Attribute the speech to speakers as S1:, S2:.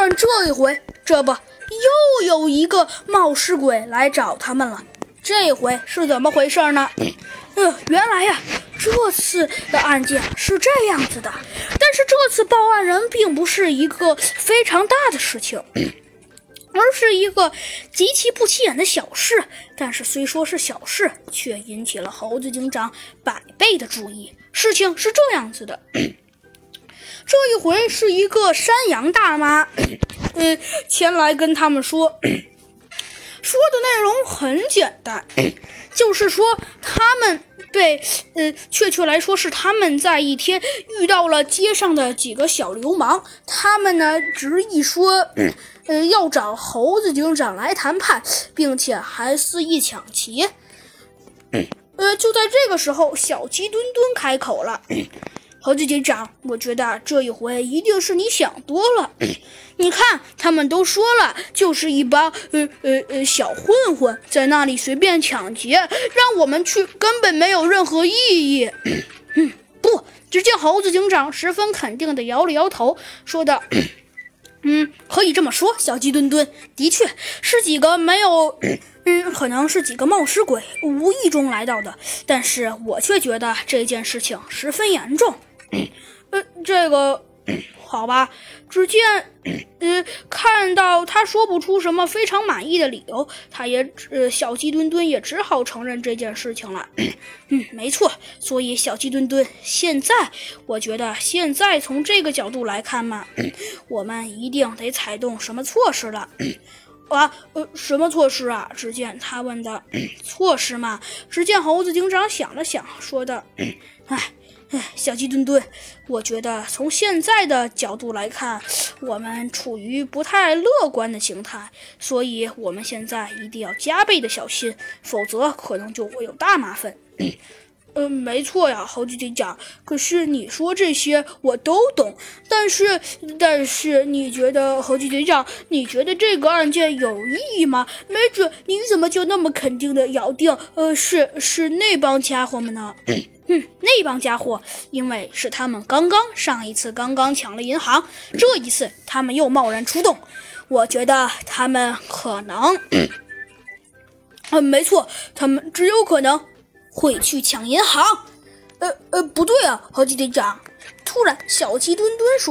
S1: 但这一回，这不又有一个冒失鬼来找他们了。这回是怎么回事呢？呃，原来呀，这次的案件是这样子的，但是这次报案人并不是一个非常大的事情。而是一个极其不起眼的小事，但是虽说是小事，却引起了猴子警长百倍的注意。事情是这样子的，这一回是一个山羊大妈，呃，前来跟他们说，说的内容很简单，就是说他们被，呃，确切来说是他们在一天遇到了街上的几个小流氓，他们呢执意说。呃，要找猴子警长来谈判，并且还肆意抢劫。呃，就在这个时候，小鸡墩墩开口了：“猴子警长，我觉得这一回一定是你想多了。你看，他们都说了，就是一帮呃呃呃小混混在那里随便抢劫，让我们去根本没有任何意义。”嗯，不，只见猴子警长十分肯定地摇了摇头，说道。嗯，可以这么说，小鸡墩墩的确是几个没有，嗯，可能是几个冒失鬼无意中来到的，但是我却觉得这件事情十分严重。呃，这个。好吧，只见，呃，看到他说不出什么非常满意的理由，他也，呃，小鸡墩墩也只好承认这件事情了。嗯，没错，所以小鸡墩墩，现在我觉得现在从这个角度来看嘛，我们一定得采动什么措施了。啊，呃，什么措施啊？只见他问的，措施嘛？只见猴子警长想了想，说道，哎。哎，小鸡墩墩，我觉得从现在的角度来看，我们处于不太乐观的形态，所以我们现在一定要加倍的小心，否则可能就会有大麻烦。嗯，没错呀，猴子警长。可是你说这些我都懂，但是，但是你觉得猴子警长，你觉得这个案件有意义吗？没准你怎么就那么肯定的咬定，呃，是是那帮家伙们呢？哼，那帮家伙，因为是他们刚刚上一次刚刚抢了银行，这一次他们又贸然出动，我觉得他们可能，嗯，没错，他们只有可能会去抢银行。呃呃，不对啊，好几队长。突然，小鸡墩墩说。